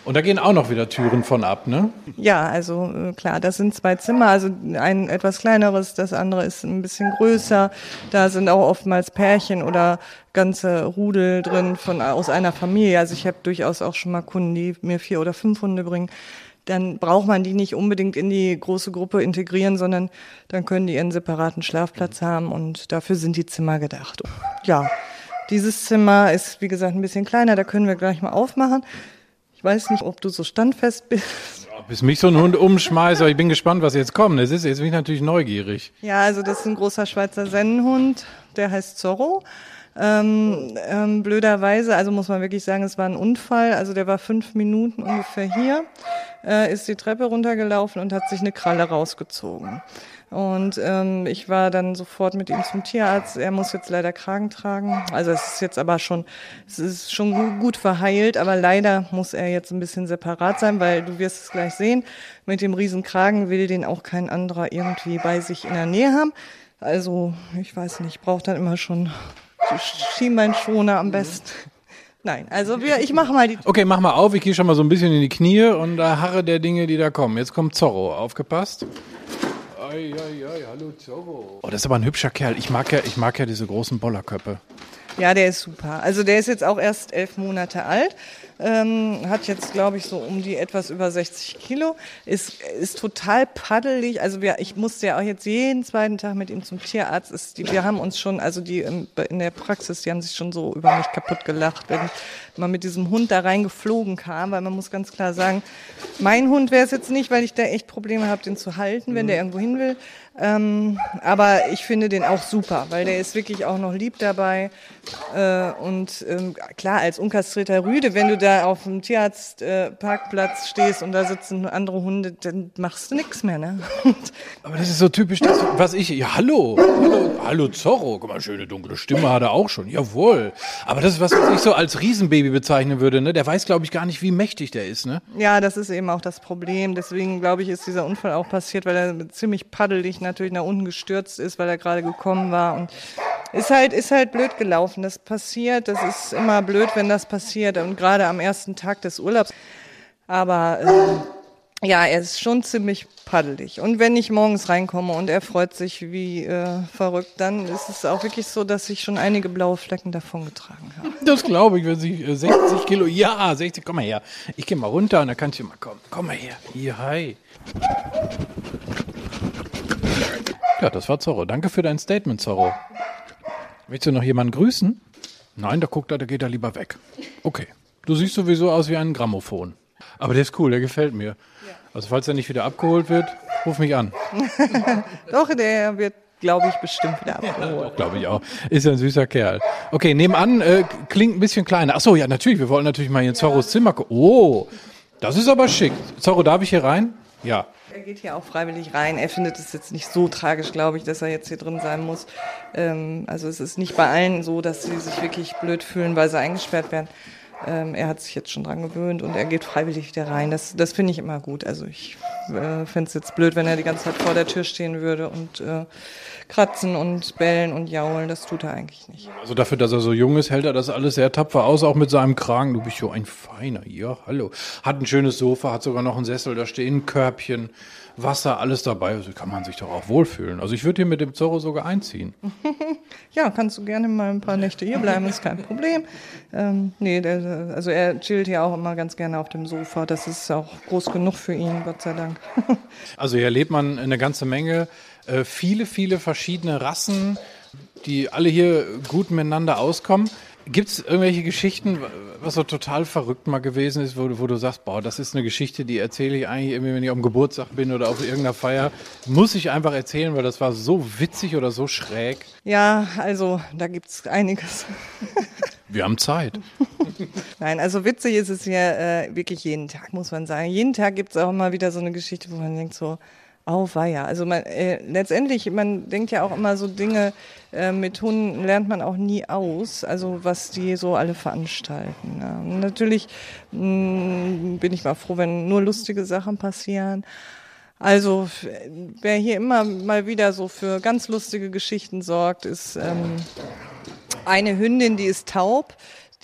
Und da gehen auch noch wieder Türen von ab, ne? Ja, also äh, klar, das sind zwei Zimmer, also ein etwas kleineres, das andere ist ein bisschen größer. Da sind auch oftmals Pärchen oder ganze Rudel drin von aus einer Familie. Also ich habe durchaus auch schon mal Kunden, die mir vier oder fünf Hunde bringen. Dann braucht man die nicht unbedingt in die große Gruppe integrieren, sondern dann können die ihren separaten Schlafplatz haben und dafür sind die Zimmer gedacht. Ja, dieses Zimmer ist, wie gesagt, ein bisschen kleiner, da können wir gleich mal aufmachen. Ich weiß nicht, ob du so standfest bist. Ja, bis mich so ein Hund umschmeißt, aber ich bin gespannt, was jetzt kommt. Das ist, jetzt bin ich natürlich neugierig. Ja, also das ist ein großer Schweizer Sennenhund, der heißt Zorro. Ähm, ähm, blöderweise, also muss man wirklich sagen, es war ein Unfall. Also der war fünf Minuten ungefähr hier, äh, ist die Treppe runtergelaufen und hat sich eine Kralle rausgezogen. Und ähm, ich war dann sofort mit ihm zum Tierarzt. Er muss jetzt leider Kragen tragen. Also es ist jetzt aber schon, es ist schon gut verheilt, aber leider muss er jetzt ein bisschen separat sein, weil du wirst es gleich sehen. Mit dem riesen Kragen will den auch kein anderer irgendwie bei sich in der Nähe haben. Also ich weiß nicht, braucht dann immer schon Schienbeinschoner am besten. Nein, also wir, ich mache mal die. Okay, mach mal auf. Ich gehe schon mal so ein bisschen in die Knie und da harre der Dinge, die da kommen. Jetzt kommt Zorro. Aufgepasst. Ei, ei, ei, hallo Zorro. Oh, das ist aber ein hübscher Kerl. Ich mag ja, ich mag ja diese großen Bollerköpfe. Ja, der ist super. Also der ist jetzt auch erst elf Monate alt. Ähm, hat jetzt, glaube ich, so um die etwas über 60 Kilo, ist, ist total paddelig. Also wir, ich musste ja auch jetzt jeden zweiten Tag mit ihm zum Tierarzt. Ist, die, wir haben uns schon, also die in, in der Praxis, die haben sich schon so über mich kaputt gelacht, wenn man mit diesem Hund da reingeflogen kam, weil man muss ganz klar sagen, mein Hund wäre es jetzt nicht, weil ich da echt Probleme habe, den zu halten, wenn der irgendwo hin will. Ähm, aber ich finde den auch super, weil der ist wirklich auch noch lieb dabei. Äh, und ähm, klar, als unkastrierter Rüde, wenn du da auf dem Tierarztparkplatz äh, stehst und da sitzen andere Hunde, dann machst du nichts mehr. Ne? aber das ist so typisch das, was ich. Ja, hallo, hallo, hallo Zorro. Guck mal, schöne dunkle Stimme hat er auch schon. Jawohl. Aber das ist was, was ich so als Riesenbaby bezeichnen würde. Ne? Der weiß, glaube ich, gar nicht, wie mächtig der ist. Ne? Ja, das ist eben auch das Problem. Deswegen, glaube ich, ist dieser Unfall auch passiert, weil er ziemlich paddelig natürlich nach unten gestürzt ist, weil er gerade gekommen war. Und ist halt, ist halt blöd gelaufen. Das passiert, das ist immer blöd, wenn das passiert und gerade am ersten Tag des Urlaubs. Aber äh, ja, er ist schon ziemlich paddelig. Und wenn ich morgens reinkomme und er freut sich wie äh, verrückt, dann ist es auch wirklich so, dass ich schon einige blaue Flecken davon getragen habe. Das glaube ich, wenn sie äh, 60 Kilo, ja, 60, komm mal her. Ich gehe mal runter und dann kannst du mal kommen. Komm mal her. Hier, hi. Ja, das war Zorro. Danke für dein Statement, Zorro. Willst du noch jemanden grüßen? Nein, da guckt er, da geht er lieber weg. Okay. Du siehst sowieso aus wie ein Grammophon. Aber der ist cool, der gefällt mir. Also falls er nicht wieder abgeholt wird, ruf mich an. Doch, der wird, glaube ich, bestimmt wieder abgeholt. Glaube ich auch. Ist ja ein süßer Kerl. Okay, nebenan äh, klingt ein bisschen kleiner. Ach so, ja, natürlich. Wir wollen natürlich mal hier in Zorros Zimmer gucken. Oh, das ist aber schick. Zorro, darf ich hier rein? Ja. Er geht hier auch freiwillig rein. Er findet es jetzt nicht so tragisch, glaube ich, dass er jetzt hier drin sein muss. Ähm, also es ist nicht bei allen so, dass sie sich wirklich blöd fühlen, weil sie eingesperrt werden. Ähm, er hat sich jetzt schon dran gewöhnt und er geht freiwillig wieder rein. Das, das finde ich immer gut. Also ich äh, fände es jetzt blöd, wenn er die ganze Zeit vor der Tür stehen würde und äh, kratzen und bellen und jaulen. Das tut er eigentlich nicht. Also dafür, dass er so jung ist, hält er das alles sehr tapfer aus, auch mit seinem Kragen. Du bist ja ein Feiner. Ja, hallo. Hat ein schönes Sofa, hat sogar noch einen Sessel da stehen, Körbchen, Wasser, alles dabei. Also kann man sich doch auch wohlfühlen. Also ich würde hier mit dem Zorro sogar einziehen. Ja, kannst du gerne mal ein paar Nächte hier bleiben, ist kein Problem. Ähm, nee, der, also er chillt hier auch immer ganz gerne auf dem Sofa. Das ist auch groß genug für ihn, Gott sei Dank. Also hier erlebt man eine ganze Menge, äh, viele, viele verschiedene Rassen, die alle hier gut miteinander auskommen. Gibt es irgendwelche Geschichten, was so total verrückt mal gewesen ist, wo, du- wo du sagst, boah, das ist eine Geschichte, die erzähle ich eigentlich irgendwie, wenn ich am Geburtstag bin oder auf irgendeiner Feier, muss ich einfach erzählen, weil das war so witzig oder so schräg. Ja, also da gibt's einiges. Wir haben Zeit. Nein, also witzig ist es ja äh, wirklich jeden Tag, muss man sagen. Jeden Tag gibt's auch mal wieder so eine Geschichte, wo man denkt so, oh weia. Also man, äh, letztendlich, man denkt ja auch immer so Dinge, äh, mit Hunden lernt man auch nie aus, also was die so alle veranstalten. Ja. Und natürlich mh, bin ich mal froh, wenn nur lustige Sachen passieren. Also wer hier immer mal wieder so für ganz lustige Geschichten sorgt, ist ähm, eine Hündin, die ist taub,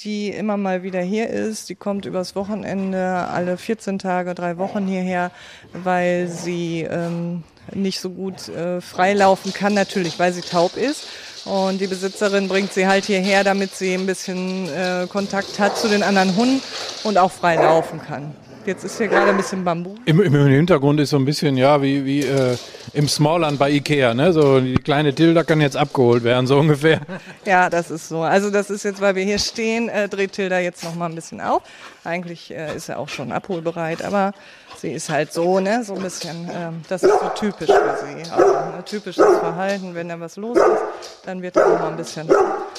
die immer mal wieder hier ist. Die kommt übers Wochenende alle 14 Tage, drei Wochen hierher, weil sie ähm, nicht so gut äh, freilaufen kann, natürlich, weil sie taub ist. Und die Besitzerin bringt sie halt hierher, damit sie ein bisschen äh, Kontakt hat zu den anderen Hunden und auch frei laufen kann. Jetzt ist hier gerade ein bisschen Bambu. Im, Im Hintergrund ist so ein bisschen, ja, wie, wie äh, im Smallland bei Ikea, ne? So die kleine Tilda kann jetzt abgeholt werden, so ungefähr. Ja, das ist so. Also das ist jetzt, weil wir hier stehen, äh, dreht Tilda jetzt noch mal ein bisschen auf. Eigentlich äh, ist er auch schon abholbereit, aber sie ist halt so, ne, so ein bisschen, ähm, das ist so typisch für sie. Also ein typisches Verhalten, wenn da was los ist, dann wird er auch mal ein bisschen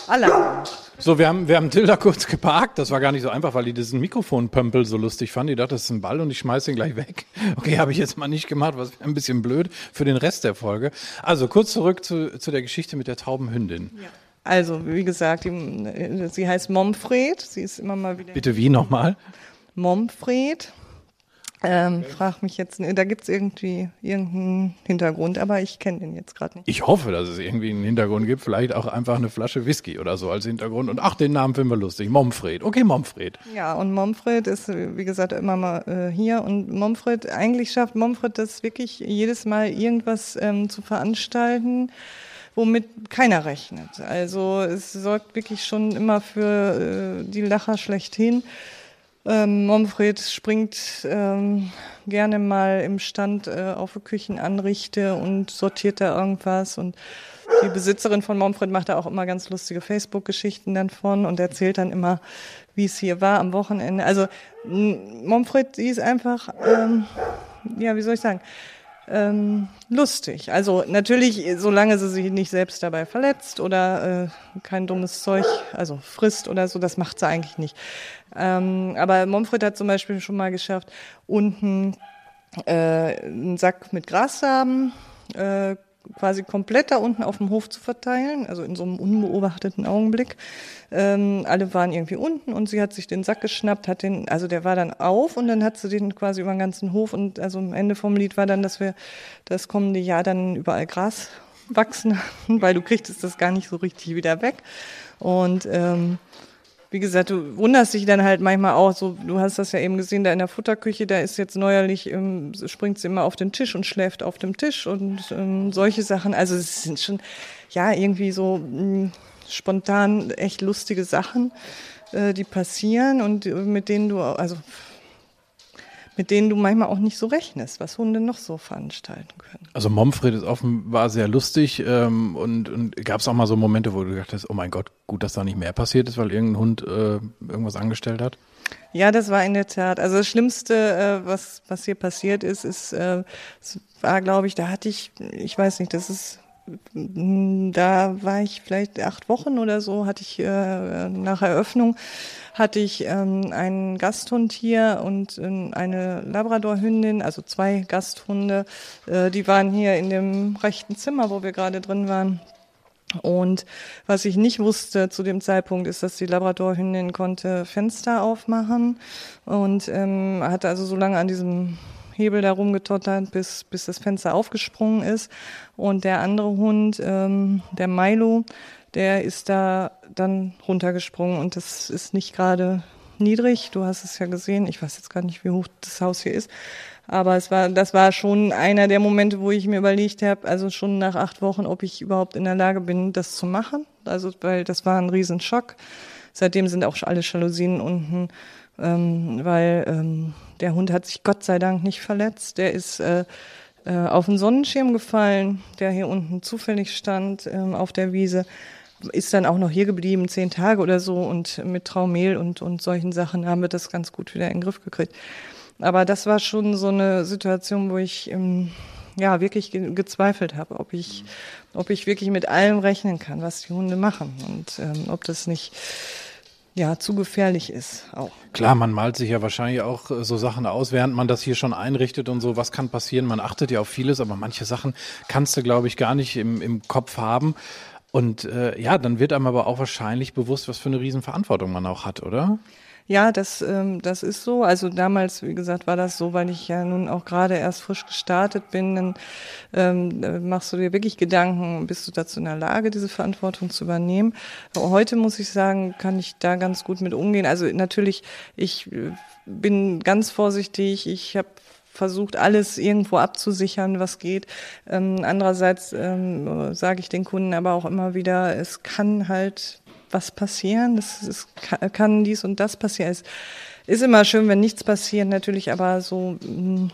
Alarm. So, wir haben, wir haben Tilda kurz geparkt. Das war gar nicht so einfach, weil die diesen Mikrofonpömpel so lustig fand. Die dachte, das ist ein Ball und ich schmeiß den gleich weg. Okay, habe ich jetzt mal nicht gemacht, was wäre ein bisschen blöd für den Rest der Folge. Also kurz zurück zu, zu der Geschichte mit der tauben Hündin. Also wie gesagt, die, sie heißt Momfred. Sie ist immer mal wieder Bitte wie nochmal? Momfred. Ähm, frag mich jetzt, da gibt's irgendwie irgendeinen Hintergrund, aber ich kenne den jetzt gerade nicht. Ich hoffe, dass es irgendwie einen Hintergrund gibt. Vielleicht auch einfach eine Flasche Whisky oder so als Hintergrund. Und ach, den Namen finden wir lustig. Momfred. Okay, Momfred. Ja, und Momfred ist, wie gesagt, immer mal äh, hier. Und Momfred, eigentlich schafft Momfred das wirklich jedes Mal irgendwas ähm, zu veranstalten, womit keiner rechnet. Also es sorgt wirklich schon immer für äh, die Lacher schlechthin. Ähm, Momfred springt ähm, gerne mal im Stand äh, auf Küchenanrichte und sortiert da irgendwas und die Besitzerin von Momfred macht da auch immer ganz lustige Facebook-Geschichten dann von und erzählt dann immer, wie es hier war am Wochenende. Also Momfred, die ist einfach, ähm, ja, wie soll ich sagen, ähm, lustig. Also natürlich, solange sie sich nicht selbst dabei verletzt oder äh, kein dummes Zeug, also frisst oder so, das macht sie eigentlich nicht. Ähm, aber Momfred hat zum Beispiel schon mal geschafft, unten äh, einen Sack mit Grassamen äh, quasi komplett da unten auf dem Hof zu verteilen, also in so einem unbeobachteten Augenblick. Ähm, alle waren irgendwie unten und sie hat sich den Sack geschnappt, hat den, also der war dann auf und dann hat sie den quasi über den ganzen Hof und also am Ende vom Lied war dann, dass wir das kommende Jahr dann überall Gras wachsen, weil du kriegst das gar nicht so richtig wieder weg. Und ähm, wie gesagt, du wunderst dich dann halt manchmal auch so, du hast das ja eben gesehen, da in der Futterküche, da ist jetzt neuerlich, ähm, springt sie immer auf den Tisch und schläft auf dem Tisch und ähm, solche Sachen. Also es sind schon, ja, irgendwie so mh, hm, spontan echt lustige Sachen, äh, die passieren und äh, mit denen du, also mit denen du manchmal auch nicht so rechnest, was Hunde noch so veranstalten können. Also Momfred ist offenbar sehr lustig ähm, und, und gab es auch mal so Momente, wo du gedacht hast, oh mein Gott, gut, dass da nicht mehr passiert ist, weil irgendein Hund äh, irgendwas angestellt hat? Ja, das war in der Tat. Also das Schlimmste, äh, was, was hier passiert ist, ist, äh, war, glaube ich, da hatte ich, ich weiß nicht, das ist da war ich vielleicht acht Wochen oder so, hatte ich äh, nach Eröffnung hatte ich ähm, einen Gasthund hier und äh, eine Labradorhündin, also zwei Gasthunde. Äh, die waren hier in dem rechten Zimmer, wo wir gerade drin waren. Und was ich nicht wusste zu dem Zeitpunkt ist, dass die Labradorhündin konnte Fenster aufmachen und ähm, hatte also so lange an diesem Hebel da rumgetottert, bis, bis das Fenster aufgesprungen ist. Und der andere Hund, ähm, der Milo, der ist da dann runtergesprungen und das ist nicht gerade niedrig. Du hast es ja gesehen. Ich weiß jetzt gar nicht, wie hoch das Haus hier ist. Aber es war, das war schon einer der Momente, wo ich mir überlegt habe, also schon nach acht Wochen, ob ich überhaupt in der Lage bin, das zu machen. Also, weil das war ein Riesenschock. Seitdem sind auch alle Jalousien unten, ähm, weil ähm, der Hund hat sich Gott sei Dank nicht verletzt. Der ist äh, äh, auf den Sonnenschirm gefallen, der hier unten zufällig stand ähm, auf der Wiese ist dann auch noch hier geblieben, zehn Tage oder so und mit Traumehl und, und solchen Sachen haben wir das ganz gut wieder in den Griff gekriegt. Aber das war schon so eine Situation, wo ich ähm, ja wirklich ge gezweifelt habe, ob ich, ob ich wirklich mit allem rechnen kann, was die Hunde machen und ähm, ob das nicht ja, zu gefährlich ist auch. Klar, man malt sich ja wahrscheinlich auch äh, so Sachen aus, während man das hier schon einrichtet und so, was kann passieren. Man achtet ja auf vieles, aber manche Sachen kannst du, glaube ich, gar nicht im, im Kopf haben. Und äh, ja, dann wird einem aber auch wahrscheinlich bewusst, was für eine Riesenverantwortung man auch hat, oder? Ja, das, ähm, das ist so. Also damals, wie gesagt, war das so, weil ich ja nun auch gerade erst frisch gestartet bin. Dann ähm, machst du dir wirklich Gedanken, bist du dazu in der Lage, diese Verantwortung zu übernehmen. Heute muss ich sagen, kann ich da ganz gut mit umgehen. Also natürlich, ich äh, bin ganz vorsichtig. Ich habe versucht, alles irgendwo abzusichern, was geht. Ähm, andererseits ähm, sage ich den Kunden aber auch immer wieder, es kann halt was passieren, es, es kann dies und das passieren. Es ist immer schön, wenn nichts passiert, natürlich, aber so mm,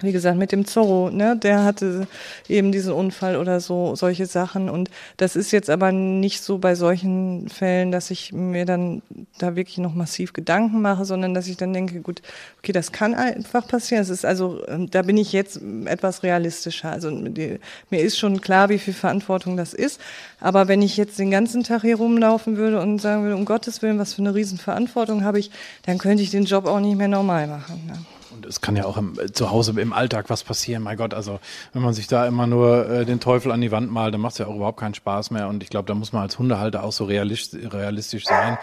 wie gesagt, mit dem Zorro, ne, der hatte eben diesen Unfall oder so, solche Sachen. Und das ist jetzt aber nicht so bei solchen Fällen, dass ich mir dann da wirklich noch massiv Gedanken mache, sondern dass ich dann denke, gut, okay, das kann einfach passieren. Es ist also, ähm, da bin ich jetzt etwas realistischer. Also mir ist schon klar, wie viel Verantwortung das ist. Aber wenn ich jetzt den ganzen Tag hier rumlaufen würde und sagen würde, um Gottes Willen, was für eine Riesenverantwortung habe ich, dann könnte ich den Job auch nicht mehr normal machen. Ne? Es kann ja auch im, zu Hause im Alltag was passieren. Mein Gott, also wenn man sich da immer nur äh, den Teufel an die Wand malt, dann macht es ja auch überhaupt keinen Spaß mehr. Und ich glaube, da muss man als Hundehalter auch so realistisch, realistisch sein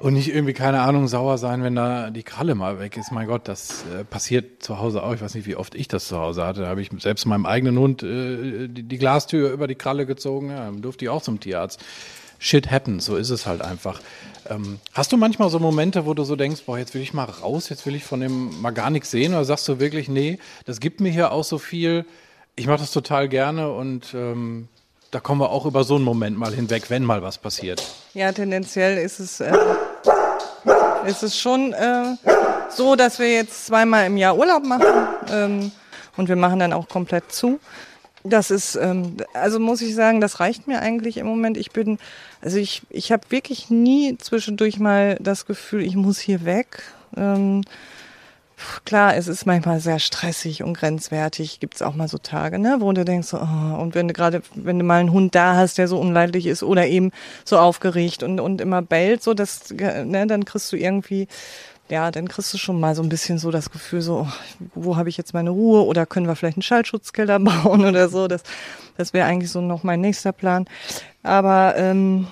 und nicht irgendwie, keine Ahnung, sauer sein, wenn da die Kralle mal weg ist. Mein Gott, das äh, passiert zu Hause auch. Ich weiß nicht, wie oft ich das zu Hause hatte. Da habe ich selbst meinem eigenen Hund äh, die, die Glastür über die Kralle gezogen. Ja, durfte ich auch zum Tierarzt. Shit happens, so ist es halt einfach. Ähm, hast du manchmal so Momente, wo du so denkst, boah, jetzt will ich mal raus, jetzt will ich von dem mal gar nichts sehen? Oder sagst du wirklich, nee, das gibt mir hier auch so viel, ich mache das total gerne und ähm, da kommen wir auch über so einen Moment mal hinweg, wenn mal was passiert? Ja, tendenziell ist es, äh, ist es schon äh, so, dass wir jetzt zweimal im Jahr Urlaub machen ähm, und wir machen dann auch komplett zu. Das ist, ähm, also muss ich sagen, das reicht mir eigentlich im Moment. Ich bin, also ich, ich habe wirklich nie zwischendurch mal das Gefühl, ich muss hier weg. Ähm, klar, es ist manchmal sehr stressig und grenzwertig. Gibt es auch mal so Tage, ne, wo du denkst, oh, und wenn du gerade, wenn du mal einen Hund da hast, der so unleidlich ist oder eben so aufgeregt und, und immer bellt, so dass, ne, dann kriegst du irgendwie ja, dann kriegst du schon mal so ein bisschen so das Gefühl, so, oh, wo habe ich jetzt meine Ruhe oder können wir vielleicht einen Schallschutzkeller bauen oder so. Das, das wäre eigentlich so noch mein nächster Plan. Aber ähm,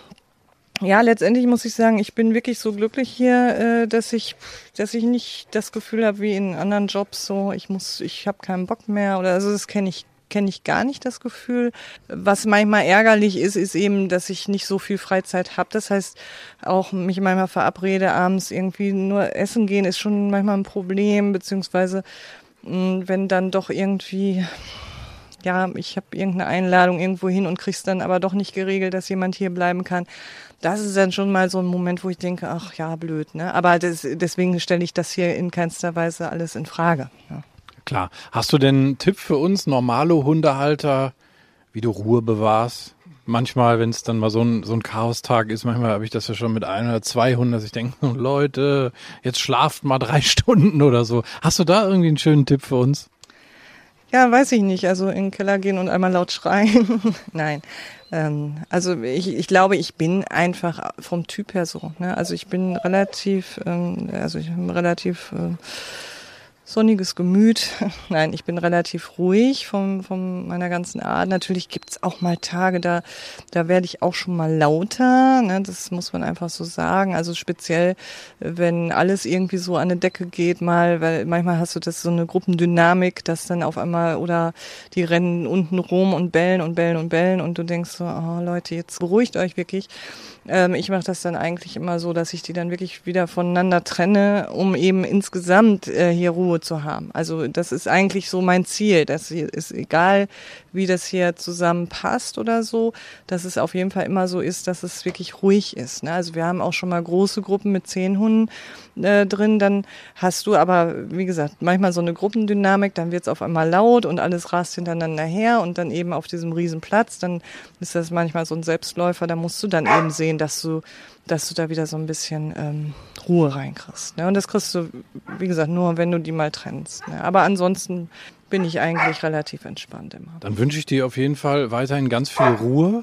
ja, letztendlich muss ich sagen, ich bin wirklich so glücklich hier, äh, dass ich, dass ich nicht das Gefühl habe wie in anderen Jobs so, ich muss, ich habe keinen Bock mehr oder also das kenne ich kenne ich gar nicht das Gefühl. Was manchmal ärgerlich ist, ist eben, dass ich nicht so viel Freizeit habe. Das heißt, auch mich manchmal verabrede, abends irgendwie nur essen gehen, ist schon manchmal ein Problem, beziehungsweise hm, wenn dann doch irgendwie ja, ich habe irgendeine Einladung irgendwo hin und krieg's dann aber doch nicht geregelt, dass jemand hier bleiben kann. Das ist dann schon mal so ein Moment, wo ich denke, ach ja, blöd, ne? Aber das, deswegen stelle ich das hier in keinster Weise alles in Frage. Ja. Klar. Hast du denn einen Tipp für uns, normale Hundehalter, wie du Ruhe bewahrst? Manchmal, wenn es dann mal so ein, so ein Chaostag ist, manchmal habe ich das ja schon mit ein oder zwei Hunden, dass ich denke, Leute, jetzt schlaft mal drei Stunden oder so. Hast du da irgendwie einen schönen Tipp für uns? Ja, weiß ich nicht. Also in den Keller gehen und einmal laut schreien. Nein. Ähm, also ich, ich glaube, ich bin einfach vom Typ her so. Ne? Also ich bin relativ, ähm, also ich bin relativ äh, sonniges Gemüt. Nein, ich bin relativ ruhig von, von meiner ganzen Art. Natürlich gibt's auch mal Tage, da, da werde ich auch schon mal lauter. Ne? Das muss man einfach so sagen. Also speziell, wenn alles irgendwie so an die Decke geht, mal, weil manchmal hast du das so eine Gruppendynamik, dass dann auf einmal oder die rennen unten rum und bellen und bellen und bellen und du denkst so, oh Leute, jetzt beruhigt euch wirklich. Ähm, ich mache das dann eigentlich immer so, dass ich die dann wirklich wieder voneinander trenne, um eben insgesamt äh, hier Ruhe zu haben. Also das ist eigentlich so mein Ziel. Das ist egal, wie das hier zusammenpasst oder so, dass es auf jeden Fall immer so ist, dass es wirklich ruhig ist. Ne? Also wir haben auch schon mal große Gruppen mit zehn Hunden äh, drin, dann hast du aber, wie gesagt, manchmal so eine Gruppendynamik, dann wird es auf einmal laut und alles rast hintereinander her und dann eben auf diesem Riesenplatz, dann ist das manchmal so ein Selbstläufer, da musst du dann eben sehen, dass du, dass du da wieder so ein bisschen ähm, Ruhe reinkriegst. Ne? Und das kriegst du, wie gesagt, nur wenn du die mal trennst. Ne? Aber ansonsten bin ich eigentlich relativ entspannt immer. Dann wünsche ich dir auf jeden Fall weiterhin ganz viel Ruhe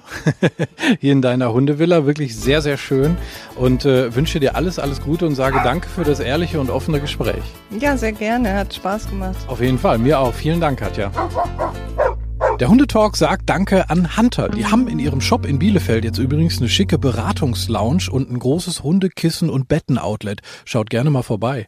hier in deiner Hundevilla. Wirklich sehr, sehr schön. Und äh, wünsche dir alles, alles Gute und sage danke für das ehrliche und offene Gespräch. Ja, sehr gerne. Hat Spaß gemacht. Auf jeden Fall. Mir auch. Vielen Dank, Katja. Der Hundetalk sagt Danke an Hunter. Die haben in ihrem Shop in Bielefeld jetzt übrigens eine schicke Beratungslounge und ein großes Hundekissen- und Bettenoutlet. Schaut gerne mal vorbei.